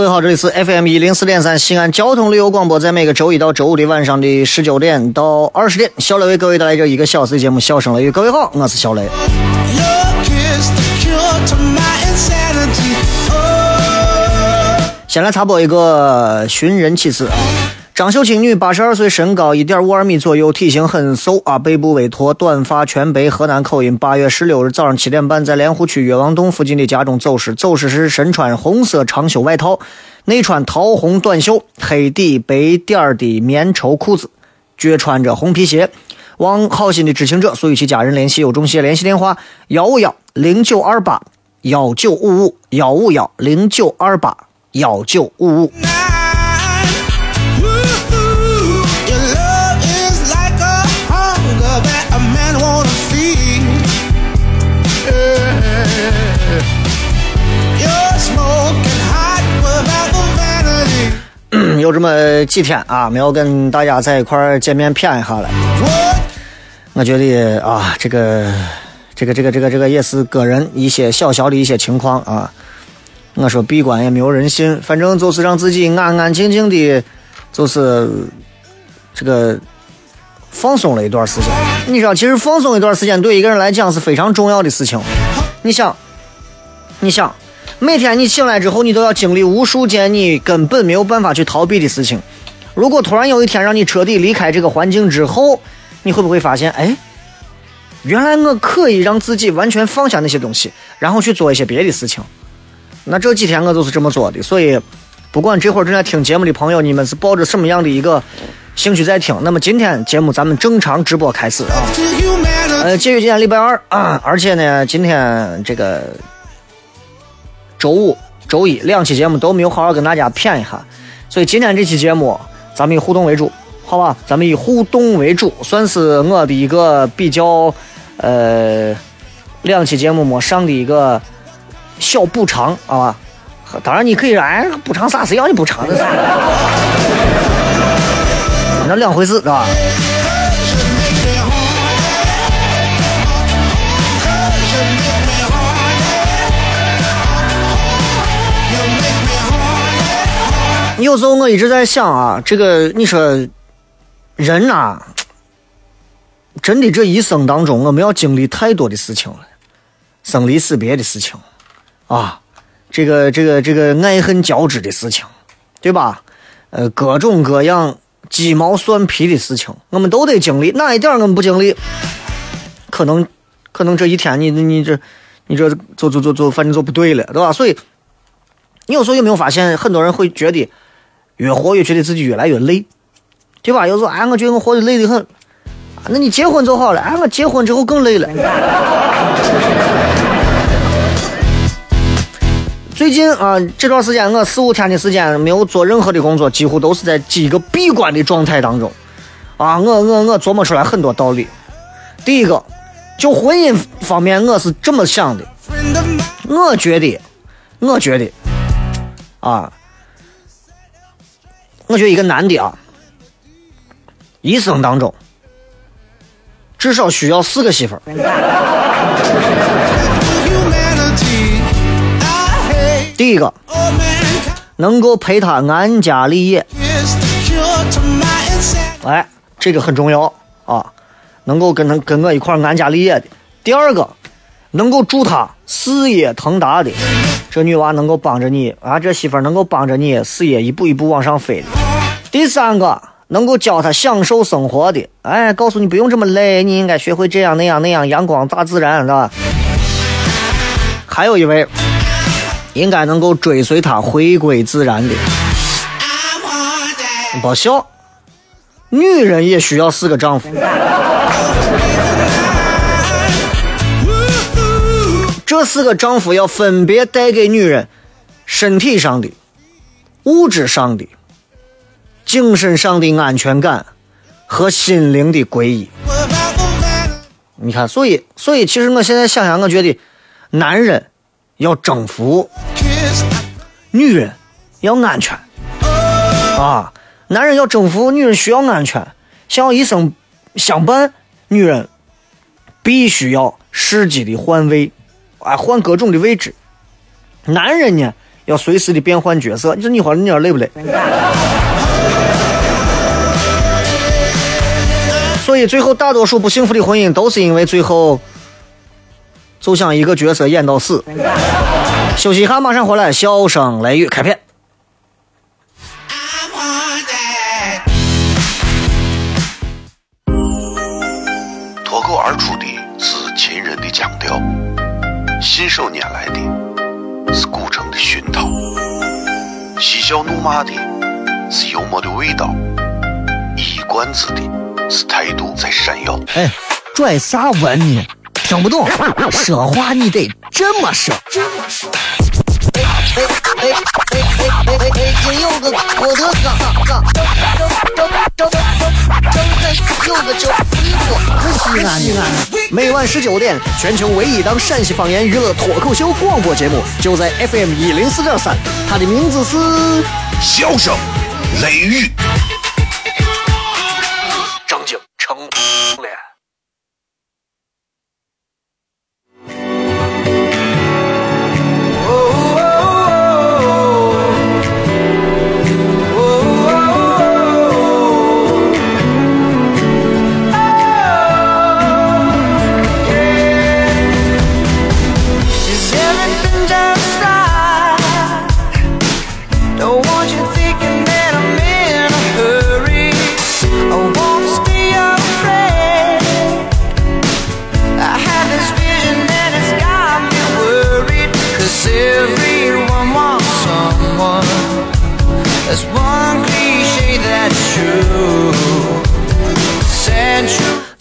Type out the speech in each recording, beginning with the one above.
各位好，这里是 FM 一零四点三西安交通旅游广播，在每个周一到周五的晚上的十九点到二十点，小雷为各位带来这一个小时的节目《笑声雷雨》。各位好，我是小雷。先来插播一个寻人启事。张秀清女，八十二岁，身高一点五二米左右，体型很瘦啊，背部微驼，短发，全白，河南口音。八月十六日早上七点半，在莲湖区岳王洞附近的家中走失。走失时身穿红色长袖外套，内穿桃红短袖，黑底白点的棉绸裤子，脚穿着红皮鞋。望好心的知情者速与其家人联系，有中心联系电话：幺五幺零九二八幺九五五幺五幺零九二八幺九五五。有这么几天啊，没有跟大家在一块见面谝一下了。我觉得啊，这个、这个、这个、这个、这个也是个人一些小小的一些情况啊。我说闭关也没有人信，反正就是让自己安安静静的，就是这个放松了一段时间。你知道，其实放松一段时间对一个人来讲是非常重要的事情。你想，你想。每天你醒来之后，你都要经历无数件你根本没有办法去逃避的事情。如果突然有一天让你彻底离开这个环境之后，你会不会发现，哎，原来我可以让自己完全放下那些东西，然后去做一些别的事情？那这几天我就是这么做的。所以，不管这会儿正在听节目的朋友，你们是抱着什么样的一个兴趣在听？那么今天节目咱们正常直播开始啊。呃，介于今天礼拜二啊，而且呢，今天这个。周五、周一两期节目都没有好好跟大家谝一下，所以今天这期节目咱们以互动为主，好吧？咱们以互动为主，算是我的一个比较呃两期节目没上的一个小补偿，好吧？当然你可以说，哎，补偿啥？谁要你补偿的啥？那两回事，是吧？有时候我一直在想啊，这个你说人呐，真的这一生当中，我们要经历太多的事情了，生离死别的事情啊，这个这个这个爱恨交织的事情，对吧？呃，各种各样鸡毛蒜皮的事情，我们都得经历。哪一点我们不经历，可能可能这一天你你这你这就就就就反正就不对了，对吧？所以你有时候有没有发现，很多人会觉得。越活越觉得自己越来越累，对吧？有时候哎，我觉得我活得累得很。那你结婚就好了，哎，我结婚之后更累了。最近啊，这段时间我四五天的时间没有做任何的工作，几乎都是在一个闭关的状态当中。啊，我我我琢磨出来很多道理。第一个，就婚姻方面，我是这么想的。我觉得，我觉得，啊。我觉得一个男的啊，一生当中至少需要四个媳妇儿。第一个，能够陪他安家立业。哎，这个很重要啊，能够跟他跟我一块安家立业的。第二个，能够助他事业腾达的，这女娃能够帮着你啊，这媳妇能够帮着你事业一步一步往上飞的。第三个，能够教他享受生活的，哎，告诉你不用这么累，你应该学会这样那样那样，阳光大自然，是吧？还有一位，应该能够追随他回归自然的。别笑，女人也需要四个丈夫。这四个丈夫要分别带给女人身体上的、物质上的、精神上的安全感和心灵的皈依。你看，所以，所以，其实我现在想想，我觉得男人要征服，女人要安全啊。男人要征服，女人需要安全。想要一生相伴，女人必须要时机的换位。啊，换各种的位置。男人呢，要随时的变换角色。你说你说你说累不累？所以最后大多数不幸福的婚姻，都是因为最后就像一个角色演到死。休息一下，马上回来。笑声雷雨，开片。脱口而出的是秦人的腔调。信手拈来的是古城的熏陶，嬉笑怒骂的是幽默的味道，一冠子的是态度在闪耀。哎，拽啥文呢？听不懂，说话你得这么说。哎哎哎哎哎哎哎！今有个我的哥哥，张张张张张有个叫李哥，西安西安。每晚十九点，全球唯一档陕西方言娱乐脱口秀广播节目，就在 FM 一零四点三。它的名字是《笑声雷域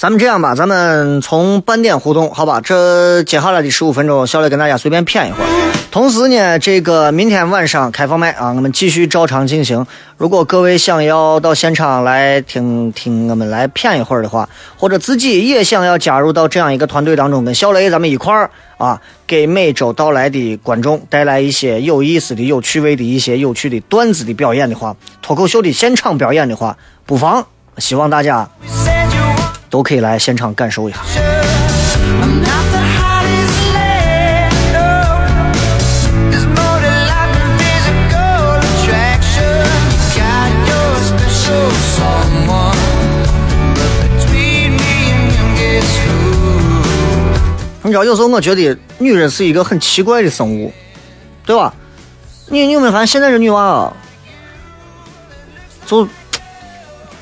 咱们这样吧，咱们从半点互动，好吧？这接下来的十五分钟，小雷跟大家随便谝一会儿。同时呢，这个明天晚上开放麦啊，我们继续照常进行。如果各位想要到现场来听听我们来谝一会儿的话，或者自己也想要加入到这样一个团队当中，跟小雷咱们一块儿啊，给每周到来的观众带来一些有意思的、有趣味的一些有趣的段子的表演的话，脱口秀的现场表演的话，不妨希望大家。都可以来现场感受一下。你知道，有时候我觉得女人是一个很奇怪的生物，对吧？你你有没有发现，现在这女娃啊，就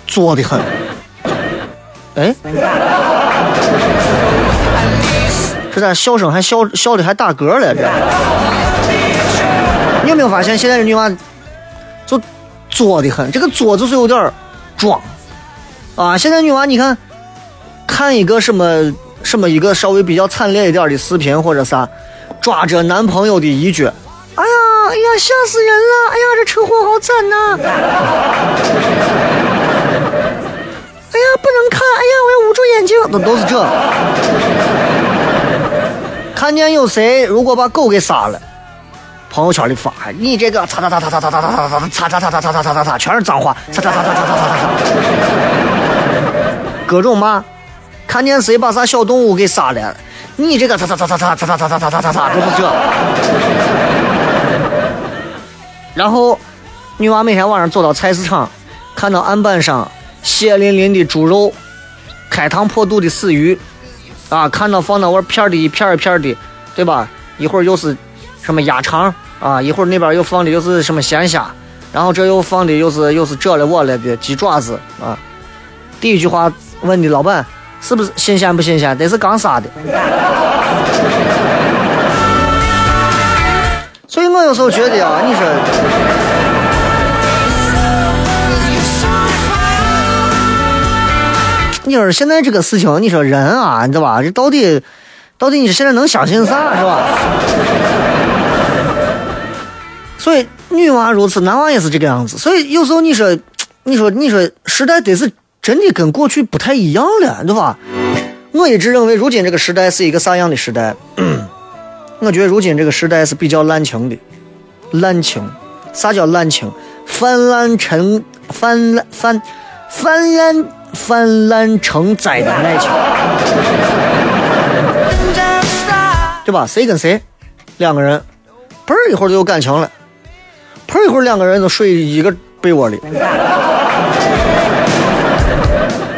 作的很。哎，这咋笑声还笑笑的还打嗝了？这，你有没有发现现在的女娃就作的很？这个作就是有点装啊！现在女娃你看，看一个什么什么一个稍微比较惨烈一点的视频或者啥，抓着男朋友的一句：“哎呀哎呀，吓死人了！哎呀，这车祸好惨呐！”哎呀，不能看！哎呀，我要捂住眼睛。都都是这。看见有谁如果把狗给杀了，朋友圈里发，你这个擦擦擦擦擦擦擦擦擦擦擦擦擦擦擦擦擦，全是脏话，擦擦擦擦擦擦擦擦，各种骂。看见谁把啥小动物给杀了，你这个擦擦擦擦擦擦擦擦擦擦擦擦擦，都是这。然后女娃每天晚上走到菜市场，看到案板上血淋淋的猪肉，开膛破肚的死鱼，啊，看到放到碗片的一片一片的，对吧？一会儿又是什么鸭肠啊，一会儿那边又放的又是什么鲜虾，然后这又放的又是又是这了我了的鸡爪子啊。第一句话问的老板是不是新鲜不新鲜？得是刚杀的。所以我有时候觉得啊，你说，你说现在这个事情，你说人啊，你知道吧？这到底，到底你现在能相信啥，是吧？所以女娃如此，男娃也是这个样子。所以有时候你说，你说，你说时代得是真的跟过去不太一样了，对吧？我一直认为，如今这个时代是一个啥样的时代？我觉得如今这个时代是比较滥情的，滥情。啥叫滥情？泛滥成泛滥泛泛滥泛滥成灾的爱情，对吧？谁跟谁，两个人，嘣儿一会儿就有感情了，砰一会儿两个人都睡一个被窝里，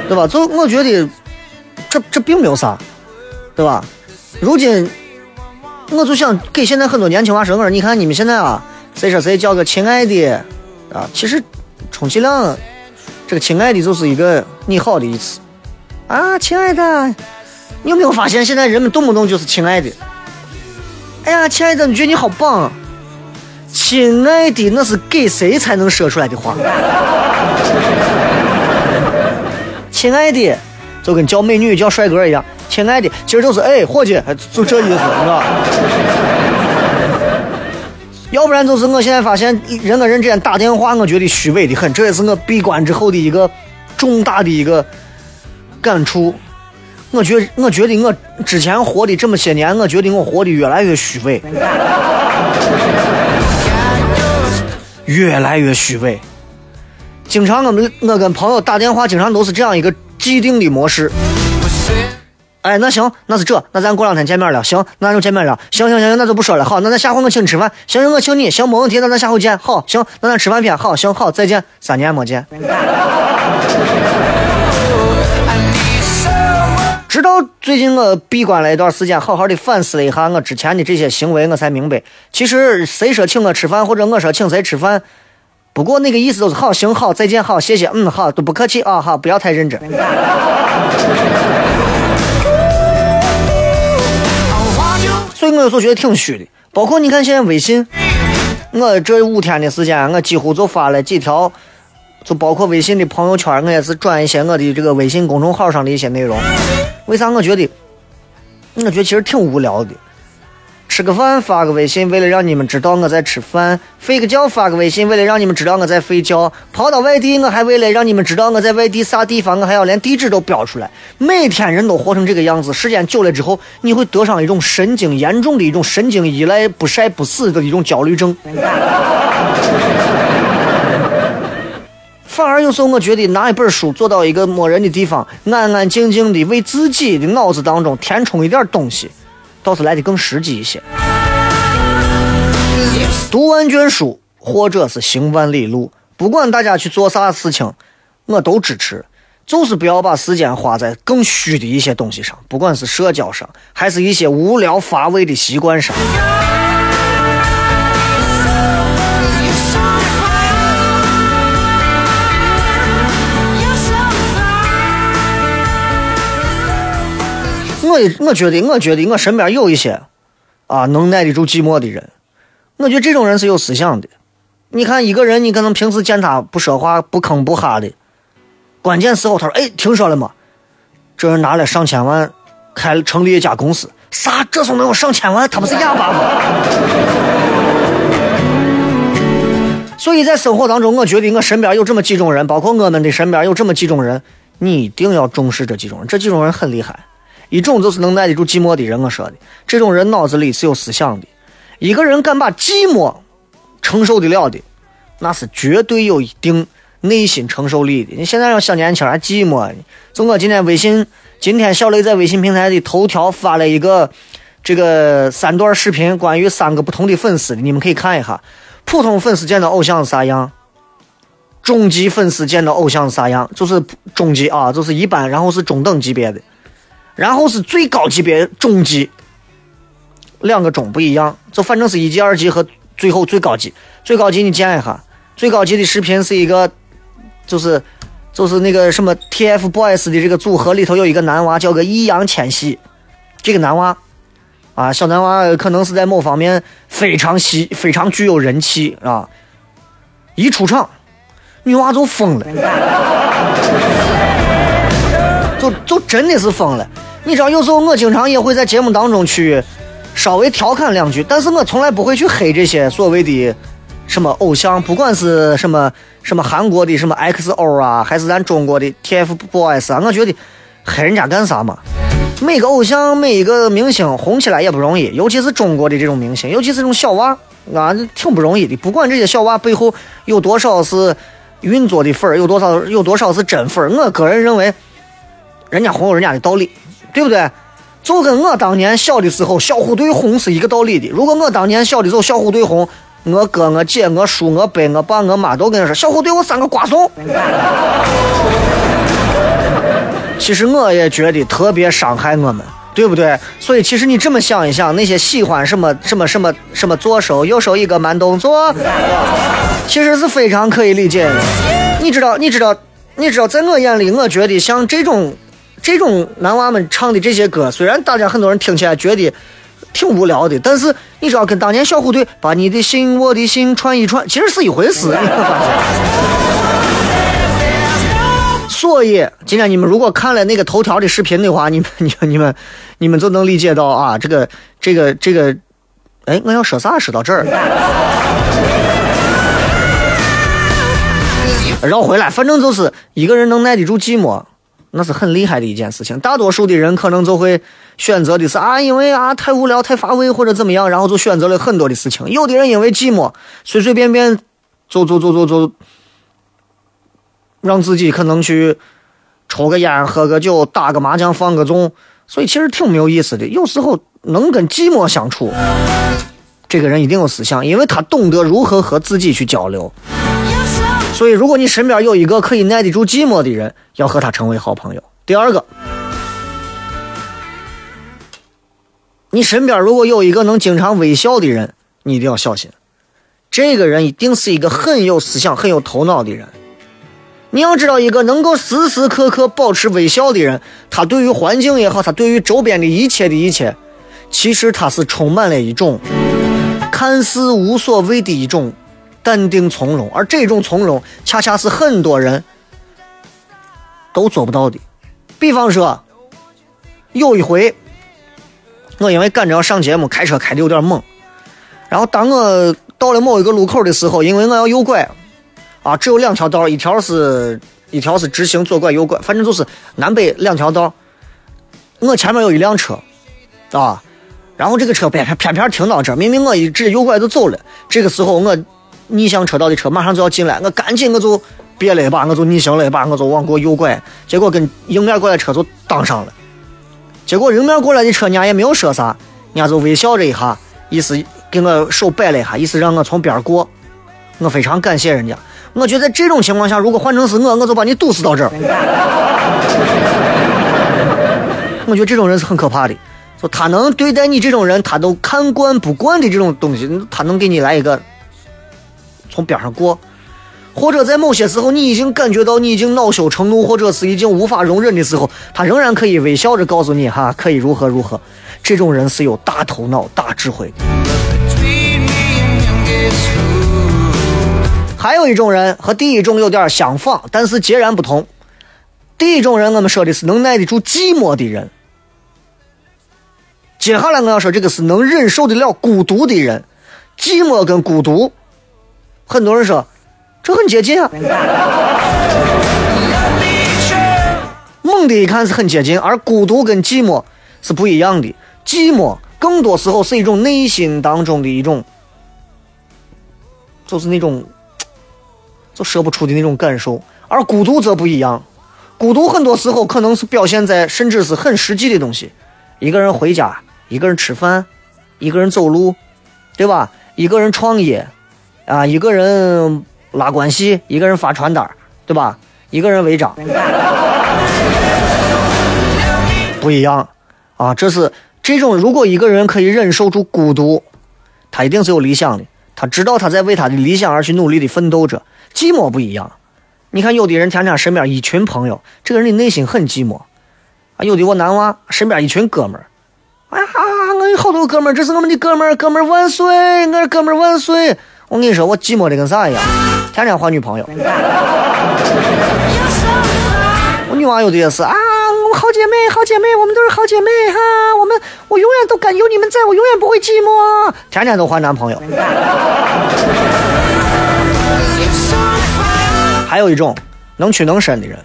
对吧？就我觉得这这并没有啥，对吧？如今。我就想给现在很多年轻娃说，我说你看你们现在啊，谁说谁叫个亲爱的啊？其实，充其量这个亲爱的就是一个你好的意思啊，亲爱的，你有没有发现现在人们动不动就是亲爱的？哎呀，亲爱的，你觉得你好棒？亲爱的，那是给谁才能说出来的话？亲爱的，就跟叫美女、叫帅哥一样。亲爱的，其实就是哎，伙计，就这意思，是吧？要不然就是我现在发现人跟人之间打电话，我觉得虚伪的很，这也是我闭关之后的一个重大的一个感触。我觉，我觉得我之前活的这么些年，我觉得我活的越来越虚伪，越来越虚伪。经常我们我跟朋友打电话，经常都是这样一个既定的模式。哎，那行，那是这，那咱过两天见面了。行，那就见面了。行行行行，那就不说了。好，那咱下回我请你吃饭。行行，我请你。行，没问题。那咱下回见。好，行，那咱吃饭片。好，行好，再见。三年没见。直到最近我闭关了一段时间，好好的反思了一下我之前的这些行为，我才明白，其实谁说请我吃饭，或者我说请谁吃饭，不过那个意思都是好，行好，再见，好，谢谢，嗯，好，都不客气啊，好，不要太认真。我有时候觉得挺虚的，包括你看现在微信，我这五天的时间，我几乎就发了几条，就包括微信的朋友圈，我也是转一些我的这个微信公众号上的一些内容。为啥？我觉得，我觉得其实挺无聊的。吃个饭发个微信，为了让你们知道我在吃饭；睡个觉发个微信，为了让你们知道我在睡觉；跑到外地，我还为了让你们知道我在外地啥地方，我还要连地址都标出来。每天人都活成这个样子，时间久了之后，你会得上一种神经严重的一种神经依赖、不晒不死的一种焦虑症。反而有时候我觉得拿一本书坐到一个没人的地方，安安静静的为自己的脑子当中填充一点东西。倒是来的更实际一些。读万卷书，或者是行万里路，不管大家去做啥事情，我都支持。就是不要把时间花在更虚的一些东西上，不管是社交上，还是一些无聊乏味的习惯上。我我觉得，我觉得我身边有一些啊能耐得住寂寞的人。我觉得这种人是有思想的。你看一个人，你可能平时见他不说话、不吭不哈的，关键时候他说：“哎，听说了吗？这人拿了上千万，开成立一家公司。啥？这时候能有上千万？他不是哑巴吗？” 所以在生活当中，我觉得我身边有这么几种人，包括我们的身边有这么几种人，你一定要重视这几种人。这几种人很厉害。一种就是能耐得住寂寞的人，我说的，这种人脑子里是有思想的。一个人敢把寂寞承受得了的，那是绝对有一定内心承受力的。你现在让小年轻还寂寞呢？就我今天微信，今天小雷在微信平台的头条发了一个这个三段视频，关于三个不同的粉丝的，你们可以看一下。普通粉丝见到偶像是啥样？中级粉丝见到偶像是啥样？就是中级啊，就是一般，然后是中等级别的，然后是最高级别中级，两个中不一样，就反正是一级、二级和最后最高级。最高级你见一下，最高级的视频是一个，就是就是那个什么 TFBOYS 的这个组合里头有一个男娃叫个易烊千玺，这个男娃啊，小男娃可能是在某方面非常吸，非常具有人气啊，一出场。女娃就疯了，就就真的是疯了。你知道，有时候我经常也会在节目当中去稍微调侃两句，但是我从来不会去黑这些所谓的什么偶像，不管是什么什么韩国的什么 XO 啊，还是咱中国的 TFBOYS 啊，我觉得黑人家干啥嘛？每个偶像，每一个明星红起来也不容易，尤其是中国的这种明星，尤其是这种小娃啊，挺不容易的。不管这些小娃背后有多少是。运作的粉儿有多少？有多少是真粉儿？我个人认为，人家红有人家的道理，对不对？就跟我当年小的时候小虎队红是一个道理的。如果我当年小的时候小虎队红，我哥、我姐、我叔、我伯、我爸、我妈都跟你说小虎队我三个瓜怂。其实我也觉得特别伤害我们，对不对？所以其实你这么想一想，那些喜欢什么什么什么什么左手右手一个慢动作。其实是非常可以理解的，你知道，你知道，你知道，在我眼里，我觉得像这种，这种男娃们唱的这些歌，虽然大家很多人听起来觉得挺无聊的，但是你知道，跟当年小虎队把你的心，我的心串一串，其实是一回事。所以，今天你们如果看了那个头条的视频的话，你们、你们、你们、你们就能理解到啊，这个、这个、这个，哎，我要说啥？说到这儿。绕回来，反正就是一个人能耐得住寂寞，那是很厉害的一件事情。大多数的人可能就会选择的是啊，因为啊太无聊、太乏味或者怎么样，然后就选择了很多的事情。有的人因为寂寞，随随便便就就就就就让自己可能去抽个烟、喝个酒、打个麻将、放个纵，所以其实挺没有意思的。有时候能跟寂寞相处，这个人一定有思想，因为他懂得如何和自己去交流。所以，如果你身边有一个可以耐得住寂寞的人，要和他成为好朋友。第二个，你身边如果有一个能经常微笑的人，你一定要小心。这个人一定是一个很有思想、很有头脑的人。你要知道，一个能够时时刻刻保持微笑的人，他对于环境也好，他对于周边的一切的一切，其实他是充满了一种看似无所谓的一种。淡定从容，而这种从容，恰恰是很多人都做不到的。比方说，有一回，我因为赶着要上节目，开车开的有点猛，然后当我到了某一个路口的时候，因为我要右拐，啊，只有两条道，一条是一条是直行左拐右拐，反正就是南北两条道。我前面有一辆车，啊，然后这个车偏偏偏偏停到这，明明我一直右拐就走了，这个时候我。逆向车道的车马上就要进来，我赶紧我就别了一把，我就逆行了一把，我就往过右拐，结果跟迎面过来车就挡上了。结果迎面过来的车人家也没有说啥，人家就微笑着一下，意思给我手摆了一下，意思让我从边儿过。我非常感谢人家。我觉得在这种情况下，如果换成是我，我就把你堵死到这儿。我觉得这种人是很可怕的，就他能对待你这种人，他都看惯不惯的这种东西，他能给你来一个。从边上过，或者在某些时候，你已经感觉到你已经恼羞成怒，或者是已经无法容忍的时候，他仍然可以微笑着告诉你：“哈，可以如何如何。”这种人是有大头脑、大智慧的。还有一种人和第一种有点相仿，但是截然不同。第一种人，我们说的是能耐得住寂寞的人。接下来我要说这个是能忍受得了孤独的人。寂寞跟孤独。很多人说，这很接近啊。猛的一看是很接近，而孤独跟寂寞是不一样的。寂寞更多时候是一种内心当中的一种，就是那种就说不出的那种感受。而孤独则不一样，孤独很多时候可能是表现在甚至是很实际的东西。一个人回家，一个人吃饭，一个人走路，对吧？一个人创业。啊，一个人拉关系，一个人发传单，对吧？一个人违章，不一样啊！这是这种，如果一个人可以忍受住孤独，他一定是有理想的，他知道他在为他的理想而去努力的奋斗着。寂寞不一样，你看有的人天天身边一群朋友，这个人的内心很寂寞啊。有的我男娃身边一群哥们儿，哎呀，我有好多哥们儿，这是我们的哥们儿，哥们儿万岁，我哥们儿万岁。我跟你说，我寂寞的跟啥一样，天天换女朋友。我女网友的也是啊，我好姐妹，好姐妹，我们都是好姐妹哈。我们，我永远都感有你们在，我永远不会寂寞。天天都换男朋友。还有一种能屈能伸的人，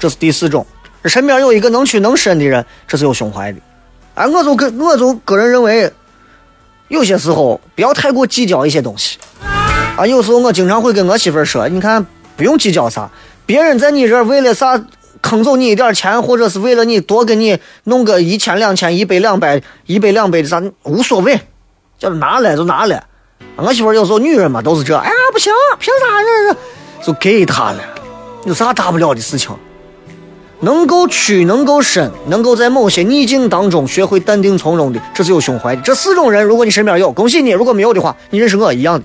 这是第四种。身边有一个能屈能伸的人，这是有胸怀的。哎，我就个，我就个人认为，有些时候不要太过计较一些东西。啊，有时候我经常会跟我媳妇儿说，你看，不用计较啥，别人在你这儿为了啥坑走你一点钱，或者是为了你多给你弄个一千两千、一百两百、一百两百的啥，无所谓，叫他拿来就拿来。我媳妇儿有时候女人嘛都是这，哎呀不行，凭啥呢？就给他了，有啥大不了的事情？能够屈，能够伸，能够在某些逆境当中学会淡定从容的，这是有胸怀的。这四种人，如果你身边有，恭喜你；如果没有的话，你认识我一样的。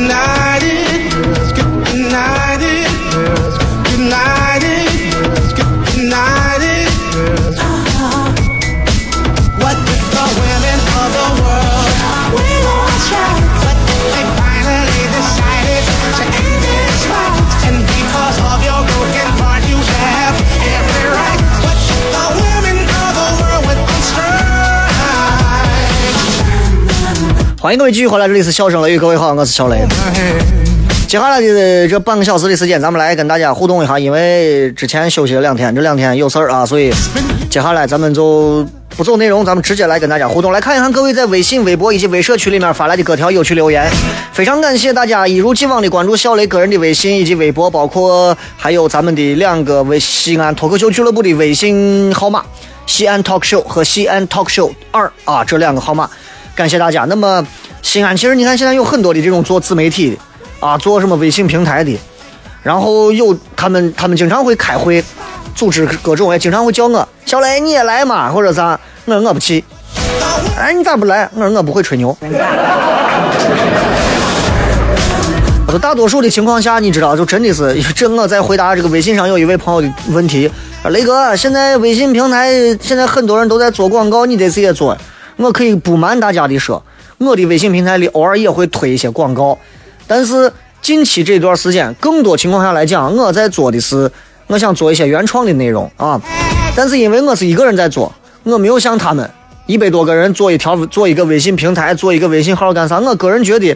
tonight. 欢迎各位继续回来，这里是笑声雷雨，各位好，我是小雷。接下来的这半个小时的时间，咱们来跟大家互动一下。因为之前休息了两天，这两天有事儿啊，所以接下来咱们就不走内容，咱们直接来跟大家互动。来看一看各位在微信、微博以及微社区里面发来的各条有趣留言。非常感谢大家一如既往的关注小雷个人的微信以及微博，包括还有咱们的两个微西安脱口秀俱乐部的微信号码“西安 talk show” 和“西安 talk show 二”啊，这两个号码，感谢大家。那么西安其实你看现在有很多的这种做自媒体的。啊，做什么微信平台的，然后有他们，他们经常会开会，组织各种，也经常会叫我小雷你也来嘛，或者啥，我说我不去。哎，你咋不来？我说我不会吹牛。我说大多数的情况下，你知道，就真的是这我在回答这个微信上有一位朋友的问题，雷哥，现在微信平台现在很多人都在做广告，你得自己做。我可以不瞒大家的说，我的微信平台里偶尔也会推一些广告。但是近期这段时间，更多情况下来讲，我在做的是，我想做一些原创的内容啊。但是因为我是一个人在做，我没有像他们一百多个人做一条做一个微信平台，做一个微信号干啥？我个人觉得，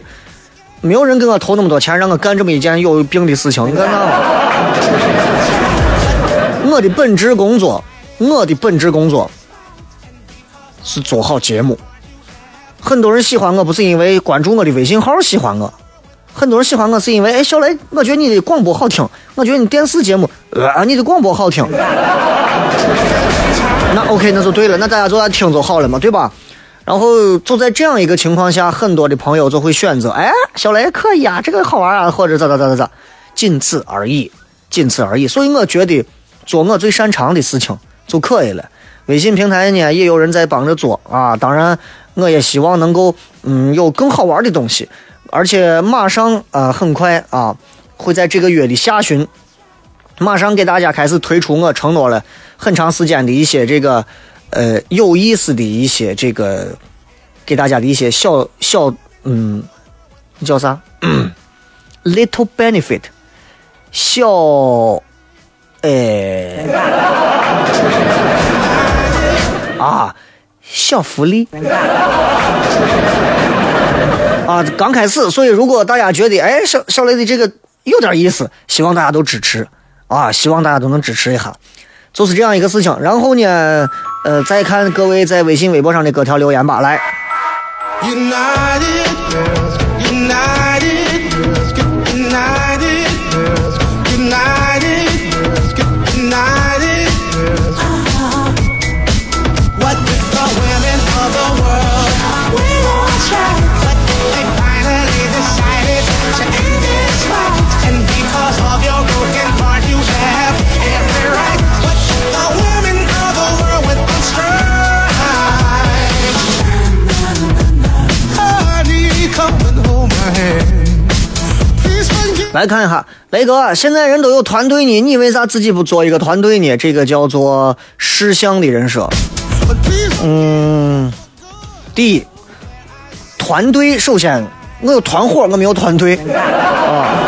没有人给我投那么多钱让我干这么一件有病的事情。你干啥？我的本职工作，我的本职工作是做好节目。很多人喜欢我，不是因为关注我的微信号喜欢我。很多人喜欢我是因为，哎，小雷，我觉得你的广播好听，我觉得你电视节目，呃，你的广播好听。那 OK，那就对了，那大家就来听就好了嘛，对吧？然后就在这样一个情况下，很多的朋友就会选择，哎，小雷可以啊，这个好玩啊，或者咋咋咋咋咋，仅此而已，仅此而已。所以我觉得做我最擅长的事情就可以了。微信平台呢，也有人在帮着做啊，当然，我也希望能够，嗯，有更好玩的东西。而且马上啊，很快啊，会在这个月的下旬马上给大家开始推出我承诺了很长时间的一些这个呃有意思的一些这个给大家的一些小小嗯叫啥？little benefit 小哎啊小福利 啊刚开始，所以如果大家觉得哎小小雷的这个有点意思，希望大家都支持。啊，希望大家都能支持一下，就是这样一个事情。然后呢，呃，再看各位在微信、微博上的各条留言吧，来。看一下，雷哥，现在人都有团队呢，你为啥自己不做一个团队呢？这个叫做事项的人设。嗯，第一，团队首先我有团伙，我没有团队啊。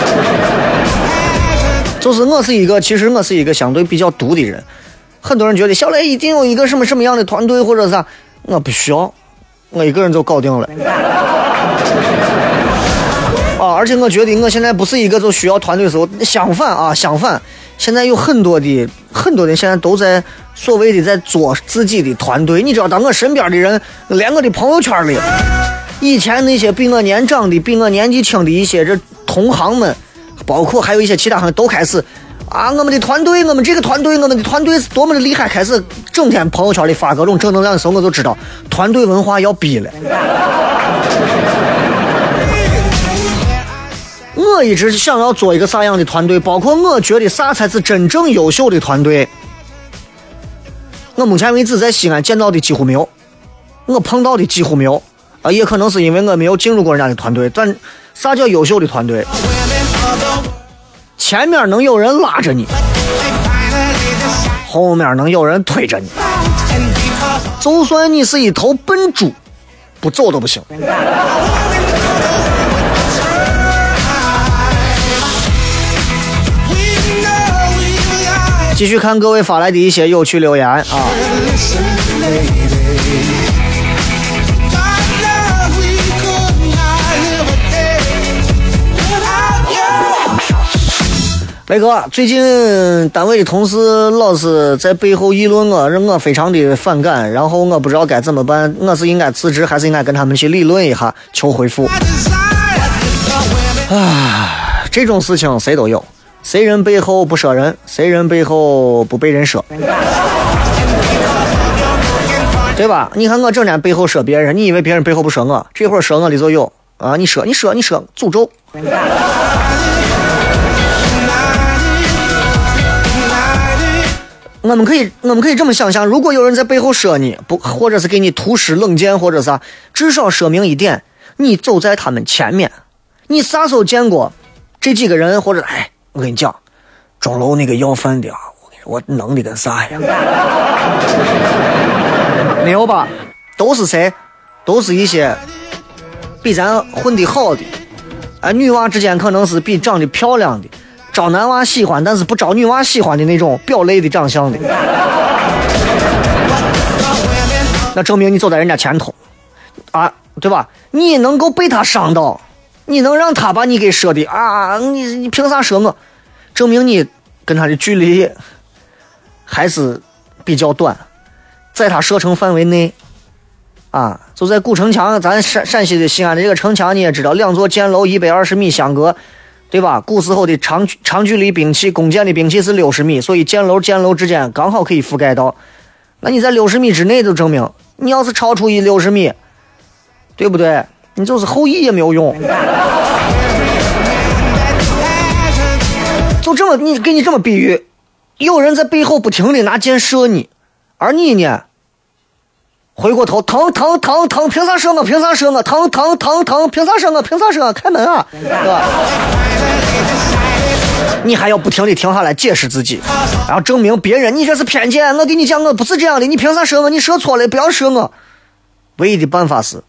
就是我是一个，其实我是一个相对比较独的人。很多人觉得小雷一定有一个什么什么样的团队或者啥，我不需要，我一个人就搞定了。啊！而且我觉得我现在不是一个就需要团队的时候，相反啊，相反，现在有很多的很多人现在都在所谓的在做自己的团队。你知道，当我身边的人，连我的朋友圈里，以前那些比我年长的、比我年纪轻的一些这同行们，包括还有一些其他行都开始啊，我们的团队，我们这个团队，我们的团队是多么的厉害，开始整天朋友圈里发各种正能量的时候，我就知道团队文化要逼了。我一直想要做一个啥样的团队，包括我觉得啥才是真正优秀的团队。我目前为止在西安见到的几乎没有，我碰到的几乎没有，啊，也可能是因为我没有进入过人家的团队。但啥叫优秀的团队？前面能有人拉着你，后面能有人推着你，就算你是一头笨猪，不走都不行。继续看各位发来的一些有趣留言啊！雷哥，最近单位的同事老是在背后议论我，让我非常的反感，然后我不知道该怎么办，我是应该辞职，还是应该跟他们去理论一下，求回复？啊，这种事情谁都有。谁人背后不说人？谁人背后不被人说？对吧？你看我整天背后说别人，你以为别人背后不说我？这会儿说我的就有啊！你说，你说，你说，诅咒。我们可以，我们可以这么想象：如果有人在背后说你，不，或者是给你涂尸冷箭，或者啥，至少说明一点：你走在他们前面。你啥时候见过这几个人，或者哎？我跟你讲，钟楼那个要饭的啊，我我能的跟啥一样？没有吧？都是谁？都是一些比咱混的好的，啊，女娃之间可能是比长得漂亮的，招男娃喜欢，但是不招女娃喜欢的那种表类的长相的。那证明你走在人家前头，啊，对吧？你能够被他伤到，你能让他把你给说的啊？你你凭啥说我？证明你跟他的距离还是比较短，在他射程范围内啊，就在古城墙，咱陕陕西的西安的这个城墙你也知道，两座箭楼一百二十米相隔，对吧？古时候的长长距离兵器弓箭的兵器是六十米，所以箭楼箭楼之间刚好可以覆盖到。那你在六十米之内，就证明你要是超出一六十米，对不对？你就是后羿也没有用。就这么，你给你这么比喻，有人在背后不停的拿箭射你，而你呢，回过头，疼疼疼疼，凭啥射我？凭啥射我？疼疼疼疼，凭啥射我？凭啥射我？开门啊，对吧？你还要不停的停下来解释自己，然后证明别人你这是偏见。我跟你讲，我不是这样的，你凭啥说我？你射错了，不要射我。唯一的办法是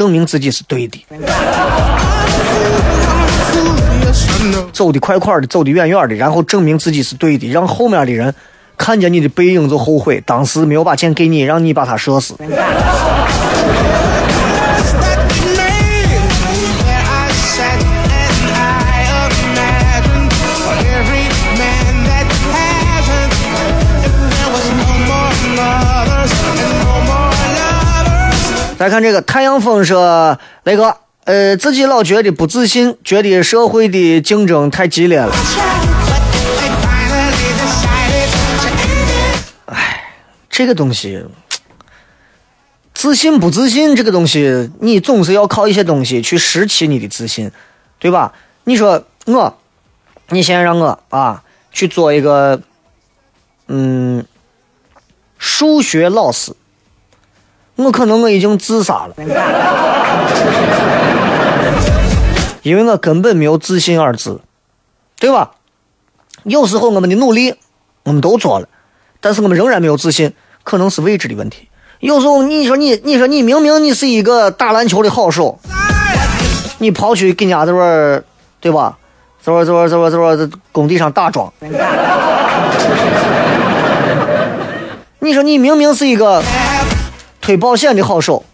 证明自己是对的，走的快快的，走的远远的，然后证明自己是对的，让后面的人看见你的背影就后悔，当时没有把钱给你，让你把他射死。再看这个太阳风说，雷哥，呃，自己老觉得不自信，觉得社会的竞争太激烈了。哎，这个东西，自信不自信这个东西，你总是要靠一些东西去拾起你的自信，对吧？你说我，你现在让我啊去做一个，嗯，数学老师。我可能我已经自杀了，因为我根本没有自信二字，对吧？有时候我们的努力我们都做了，但是我们仍然没有自信，可能是位置的问题。有时候你说你，你说你明明你是一个打篮球的好手，你跑去给人家这边，对吧？这边这边这边这边工地上打桩，你说你明明是一个。推保险的好手，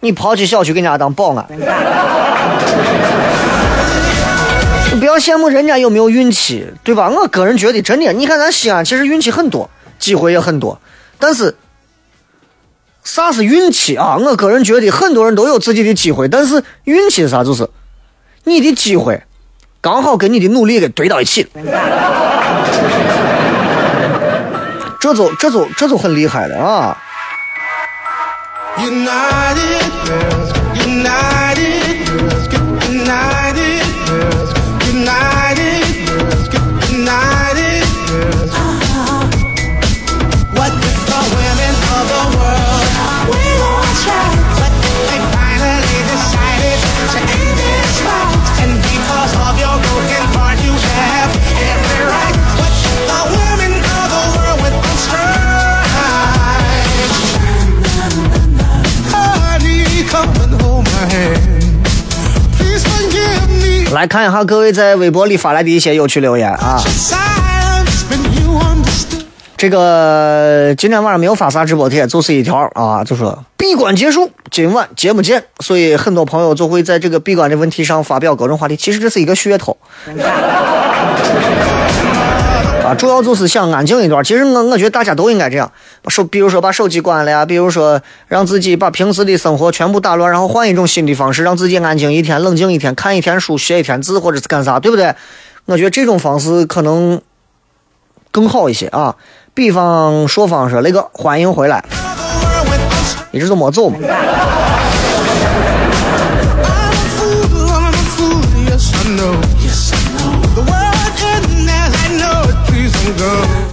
你跑去小区给人家当保安，你 不要羡慕人家有没有运气，对吧？我个人觉得，真的，你看咱西安其实运气很多，机会也很多，但是啥是运气啊？我个人觉得很多人都有自己的机会，但是运气是啥？就是你的机会刚好跟你的努力给堆到一起，这就这就这就很厉害了啊！United United 来看一下各位在微博里发来的一些有趣留言啊！这个今天晚上没有发啥直播贴，就是一条啊，就说闭关结束，今晚节目见。所以很多朋友就会在这个闭关的问题上发表各种话题。其实这是一个噱头。主要就是想安静一段。其实我我觉得大家都应该这样，把手比如说把手机关了呀，比如说让自己把平时的生活全部打乱，然后换一种新的方式，让自己安静一天、冷静一天，看一天书、写一天字，或者是干啥，对不对？我觉得这种方式可能更好一些啊。比方说方说那个欢迎回来，一直都没走嘛。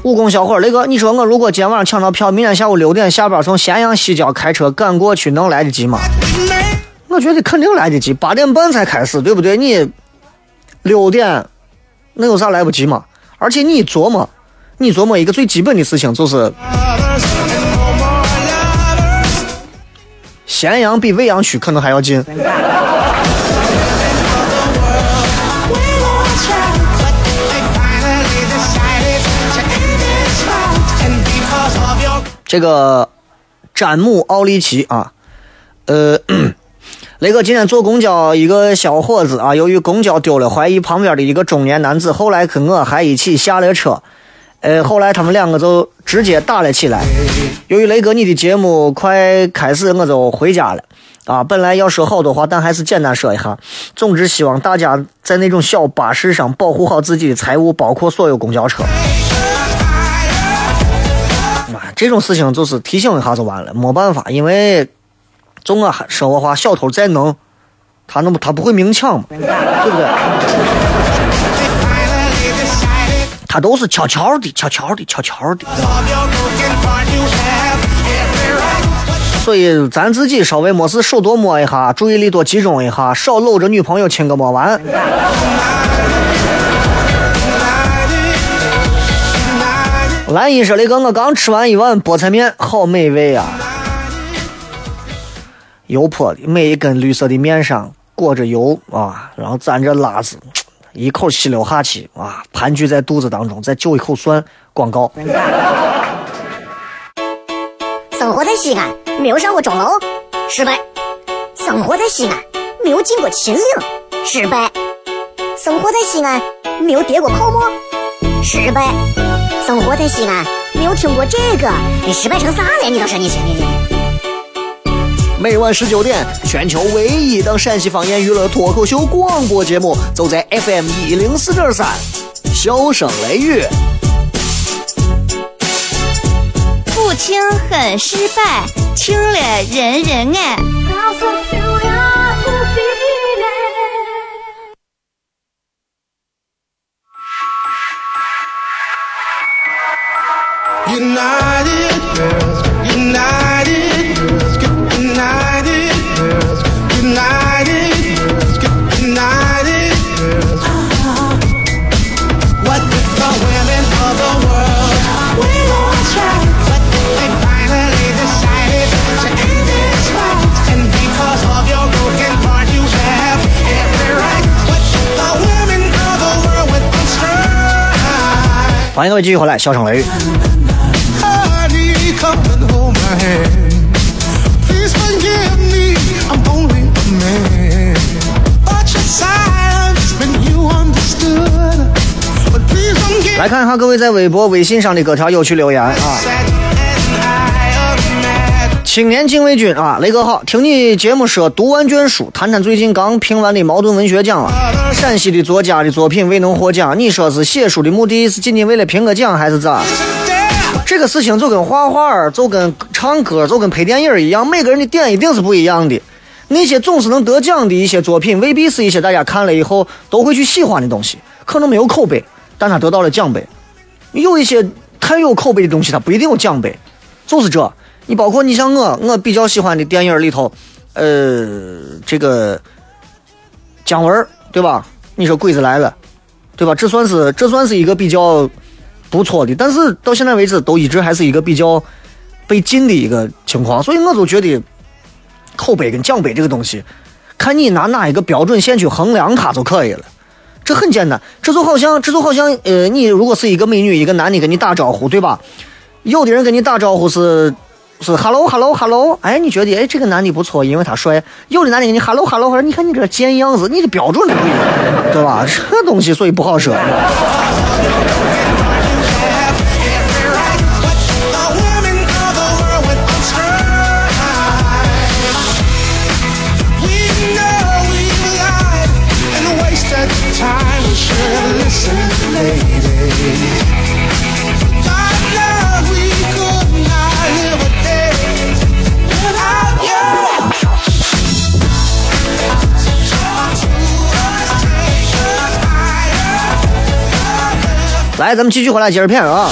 武功小伙，雷哥，你说我如果今天晚上抢到票，明天下午六点下班从咸阳西郊开车赶过去，能来得及吗？我觉得肯定来得及，八点半才开始，对不对？你六点，那有啥来不及吗？而且你琢磨，你琢磨一个最基本的事情，就是咸阳比未央区可能还要近。这个詹姆奥利奇啊，呃，雷哥今天坐公交，一个小伙子啊，由于公交丢了，怀疑旁边的一个中年男子，后来跟我还一起下了车，呃，后来他们两个就直接打了起来。由于雷哥你的节目快开始，我就回家了啊。本来要说好多话，但还是简单说一下。总之，希望大家在那种小巴士上保护好自己的财物，包括所有公交车。这种事情就是提醒一下就完了，没办法，因为，就我说我话，小偷再能，他那么他不会明抢嘛，对不对？他都是悄悄的、悄悄的、悄悄的。所以咱自己稍微没事手多摸一下，注意力多集中一下，少搂着女朋友亲个没完。兰姨说的哥，我刚吃完一碗菠菜面，好美味啊！油泼的，每一根绿色的面上裹着油啊，然后蘸着辣子，一口吸溜下去啊，盘踞在肚子当中，再就一口蒜。广告。生活在西安，没有上过钟楼，失败；生活在西安，没有进过秦岭，失败；生活在西安，没有跌过泡沫，失败；生活在西安，没有听过这个，你失败成啥了？你倒是你听听听。每晚十九点，全球唯一档陕西方言娱乐脱口秀广播节目，就在 FM 一零四点三，笑声雷雨。不听很失败，听了人人爱。欢迎各位继续回来，笑声雷雨。看一下各位在微博、微信上的各条有趣留言啊！青年禁卫军啊，雷哥好，听你节目说读万卷书，谈谈最近刚评完的茅盾文学奖啊。陕西的作家的作品未能获奖，你说是写书的目的是仅仅为了评个奖，还是咋？这个事情就跟画画、就跟唱歌、就跟拍电影一样，每个人的点一定是不一样的。那些总是能得奖的一些作品，未必是一些大家看了以后都会去喜欢的东西，可能没有口碑，但他得到了奖杯。有一些太有口碑的东西，它不一定有奖杯，就是这。你包括你像我，我比较喜欢的电影里头，呃，这个姜文对吧？你说鬼子来了，对吧？这算是这算是一个比较不错的，但是到现在为止都一直还是一个比较被禁的一个情况，所以我就觉得口碑跟奖杯这个东西，看你拿哪一个标准线去衡量它就可以了。这很简单，这就好像这就好像呃，你如果是一个美女，一个男的跟你打招呼，对吧？有的人跟你打招呼是。是 hello hello hello，哎，你觉得哎这个男的不错，因为他帅。有的男的跟你 hello hello，说你看你这个贱样子，你的标准不一样，对吧？这东西所以不好说。来，咱们继续回来接着片啊！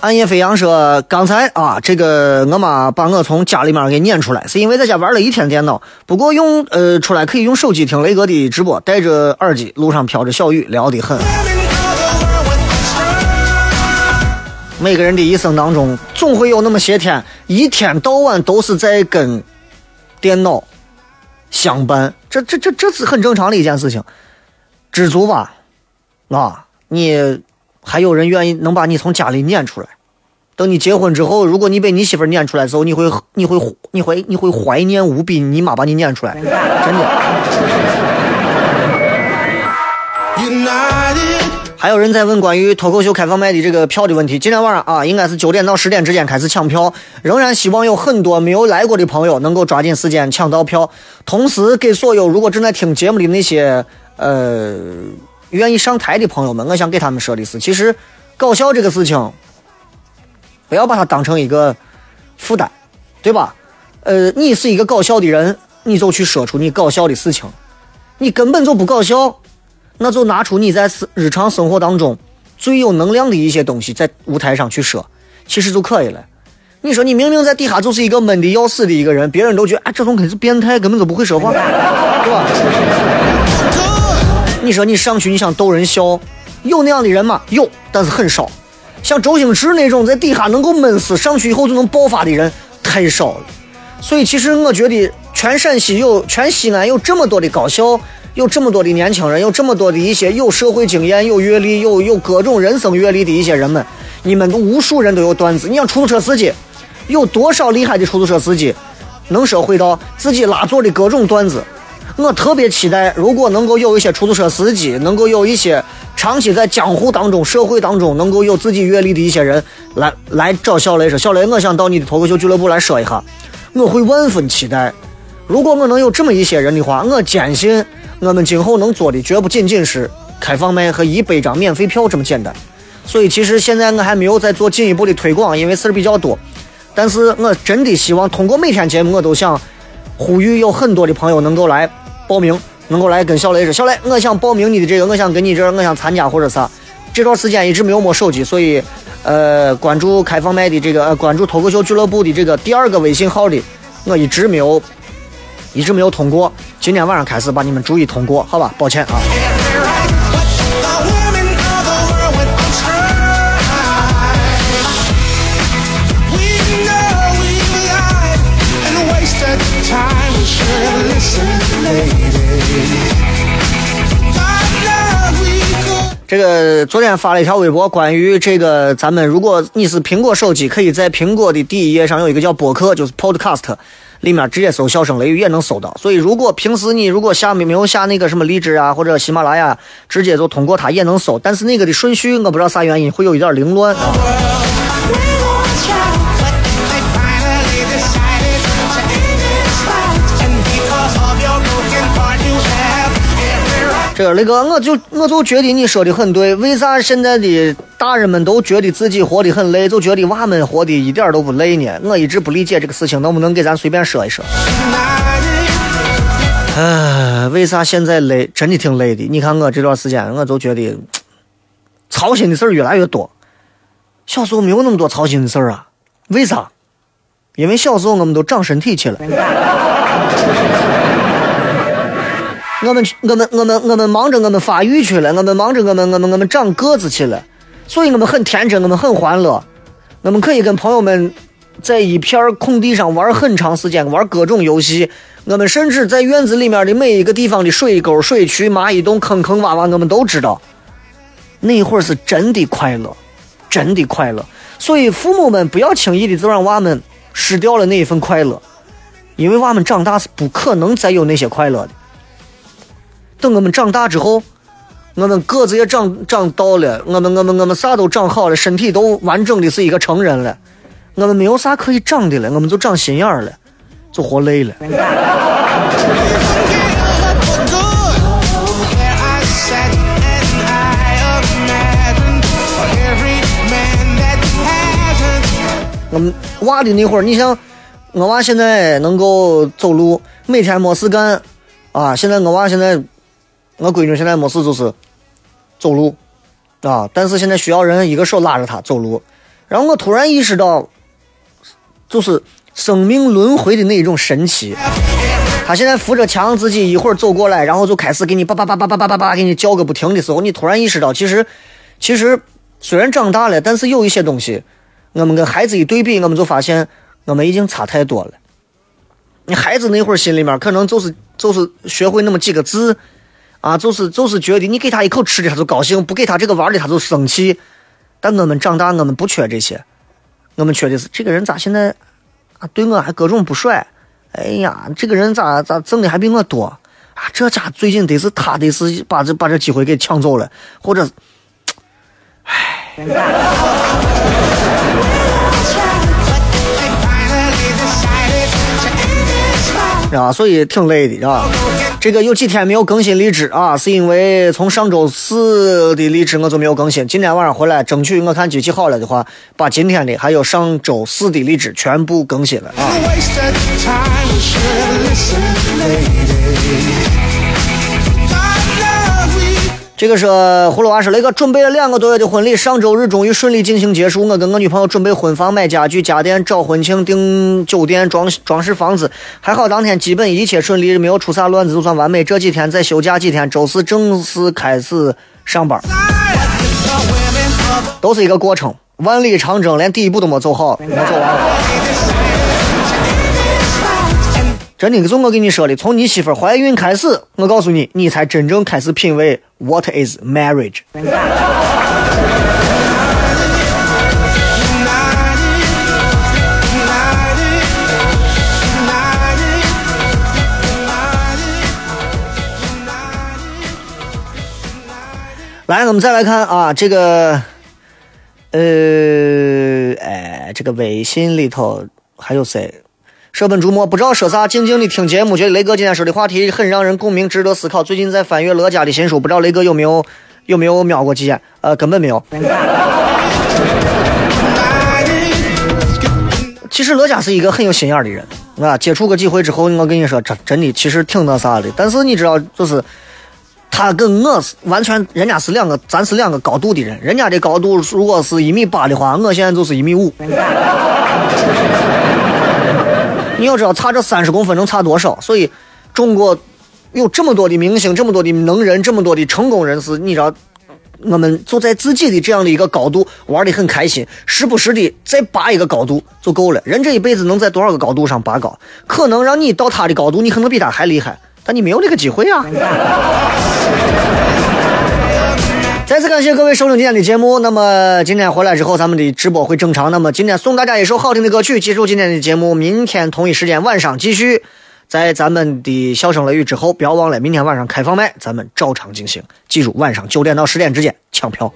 暗夜飞扬说：“刚才啊，这个我妈把我从家里面给撵出来，是因为在家玩了一天电脑。不过用呃出来可以用手机听雷哥的直播，戴着耳机，路上飘着小雨，聊得很。每个人的一生当中，总会有那么些天，一天到晚都是在跟电脑。”相伴，这这这这是很正常的一件事情，知足吧，啊，你还有人愿意能把你从家里撵出来？等你结婚之后，如果你被你媳妇撵出来之后，你会你会你会你会怀念无比你妈把你撵出来，真的。还有人在问关于脱口秀开放麦的这个票的问题。今天晚上啊，应该是九点到十点之间开始抢票，仍然希望有很多没有来过的朋友能够抓紧时间抢到票。同时，给所有如果正在听节目的那些呃愿意上台的朋友们，我想给他们说的是：其实搞笑这个事情，不要把它当成一个负担，对吧？呃，你是一个搞笑的人，你就去说出你搞笑的事情；你根本就不搞笑。那就拿出你在日常生活当中最有能量的一些东西，在舞台上去说，其实就可以了。你说你明明在底下就是一个闷的要死的一个人，别人都觉得啊，这种肯定是变态，根本就不会说话，对吧？你说你上去你想逗人笑，有那样的人吗？有，但是很少。像周星驰那种在底下能够闷死，上去以后就能爆发的人太少了。所以其实我觉得，全陕西有全西安有这么多的高校，有这么多的年轻人，有这么多的一些有社会经验、有阅历、有有各种人生阅历的一些人们，你们都无数人都有段子。你像出租车司机，有多少厉害的出租车司机，能说会道，自己拉座的各种段子。我特别期待，如果能够有一些出租车司机，能够有一些长期在江湖当中、社会当中能够有自己阅历的一些人来来找小雷说：“小雷，我想到你的脱口秀俱乐部来说一下。”我会万分期待。如果我能有这么一些人的话，我坚信我们今后能做的绝不仅仅是开放麦和一百张免费票这么简单。所以，其实现在我还没有在做进一步的推广，因为事儿比较多。但是我真的希望通过每天节目，我都想呼吁有很多的朋友能够来。报名能够来跟小雷说，小雷，我想报名你的这个，我想跟你这，我想参加或者啥。这段时间一直没有摸手机，所以，呃，关注开放麦的这个，关注脱口秀俱乐部的这个第二个微信号的，我一直没有，一直没有通过。今天晚上开始把你们逐一通过，好吧？抱歉啊。这个昨天发了一条微博，关于这个咱们，如果你是苹果手机，可以在苹果的第一页上有一个叫播客，就是 Podcast，里面直接搜“笑声雷雨”也能搜到。所以如果平时你如果下没没有下那个什么荔枝啊或者喜马拉雅，直接就通过它也能搜。但是那个的顺序我不知道啥原因会有一点凌乱啊。这个雷哥，我就我就觉得你说的很对。为啥现在的大人们都觉得自己活得很累，就觉得娃们活的一点都不累呢？我一直不理解这个事情，能不能给咱随便说一说？唉，为啥现在累？真的挺累的。你看我这段时间，我就觉得操心的事儿越来越多。小时候没有那么多操心的事儿啊？为啥？因为小时候我们都长身体去了。我们去我们我们我们忙着我们发育去了，我们忙着我们我们我们长个子去了，所以我们很天真，我们很欢乐，我们可以跟朋友们在一片空地上玩很长时间，玩各种游戏。我们甚至在院子里面的每一个地方的水沟、水渠、蚂蚁洞、坑坑洼洼，我们都知道。那会儿是真的快乐，真的快乐。所以父母们不要轻易的就让娃们失掉了那一份快乐，因为娃们长大是不可能再有那些快乐的。等我们长大之后，我们个子也长长到了，我们我们我们啥都长好了，身体都完整的是一个成人了，我们没有啥可以长的了，我们就长心眼了，就活累了。我们娃的那会儿，你像我娃现在能够走路，每天没事干啊，现在我娃现在。我闺女现在没事就是走路啊，但是现在需要人一个手拉着她走路。然后我突然意识到，就是生命轮回的那一种神奇。他现在扶着墙，自己一会儿走过来，然后就开始给你叭叭叭叭叭叭叭叭给你叫个不停的时候，你突然意识到，其实其实虽然长大了，但是有一些东西，我们跟孩子一对比，我们就发现我们已经差太多了。你孩子那会儿心里面可能就是就是学会那么几个字。啊，就是就是觉得你给他一口吃的他就高兴，不给他这个玩的他就生气。但我们长大，我们不缺这些，我们缺的是这个人咋现在啊对我还各种不帅？哎呀，这个人咋咋挣的还比我多？啊，这家最近得是他得是把这把这机会给抢走了，或者，唉。啊，所以挺累的，啊。这个有几天没有更新荔枝啊，是因为从上周四的荔枝我就没有更新。今天晚上回来，争取我看机器好了的话，把今天的还有上周四的荔枝全部更新了啊。这个是葫芦娃说，雷哥准备了两个多月的婚礼，上周日终于顺利进行结束。我跟我女朋友准备婚房、买家具、家电、找婚庆、订酒店、装装饰房子，还好当天基本一切顺利，没有出啥乱子，就算完美。这几天再休假几天，周四正式开始上班，都是一个过程，万里长征连第一步都没走好，没走完了。真的，就我跟你说的，从你媳妇怀孕开始，我告诉你，你才真正开始品味 what is marriage。来，我们再来看啊，这个，呃，哎，这个微信里头还有谁？舍本逐末，不知道说啥，静静的听节目。觉得雷哥今天说的话题很让人共鸣，值得思考。最近在翻阅乐嘉的新书，不知道雷哥有没有有没有瞄过几眼？呃，根本没有。其实乐嘉是一个很有心眼的人，啊，接触过几回之后，我跟你说，真真的其实挺那啥的。但是你知道，就是他跟我是完全，人家是两个，咱是两个高度的人。人家的高度如果是一米八的话，我现在就是一米五。你要知道，差这三十公分能差多少？所以，中国有这么多的明星，这么多的能人，这么多的成功人士，你知道，我们就在自己的这样的一个高度玩的很开心，时不时的再拔一个高度就够了。人这一辈子能在多少个高度上拔高？可能让你到他的高度，你可能比他还厉害，但你没有那个机会啊。再次感谢各位收听今天的节目。那么今天回来之后，咱们的直播会正常。那么今天送大家一首好听的歌曲，结束今天的节目。明天同一时间晚上继续，在咱们的笑声雷雨之后，不要忘了明天晚上开放麦，咱们照常进行。记住，晚上九点到十点之间抢票。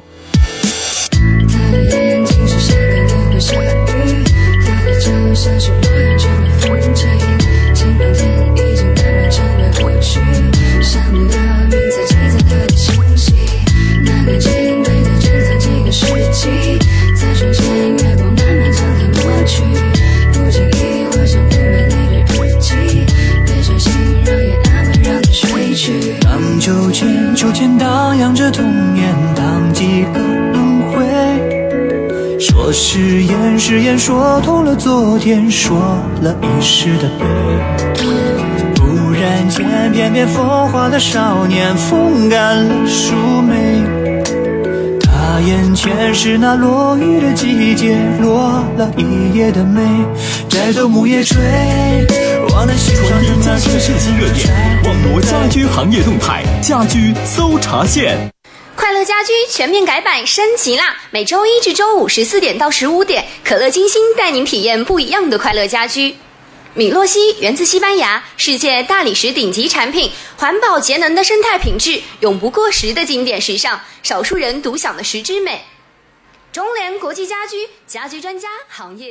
秋千荡漾着童年，当几个轮回。说誓言，誓言说痛了昨天，说了一世的悲。忽然间，翩翩风华的少年，风干了树眉。他眼前是那落雨的季节，落了一夜的梅，摘走木叶吹。传递家居设计热点，网罗家居行业动态，家居搜查线。快乐家居全面改版升级啦！每周一至周五十四点到十五点，可乐金星带您体验不一样的快乐家居。米洛西源自西班牙，世界大理石顶级产品，环保节能的生态品质，永不过时的经典时尚，少数人独享的石之美。中联国际家居家居专家行业。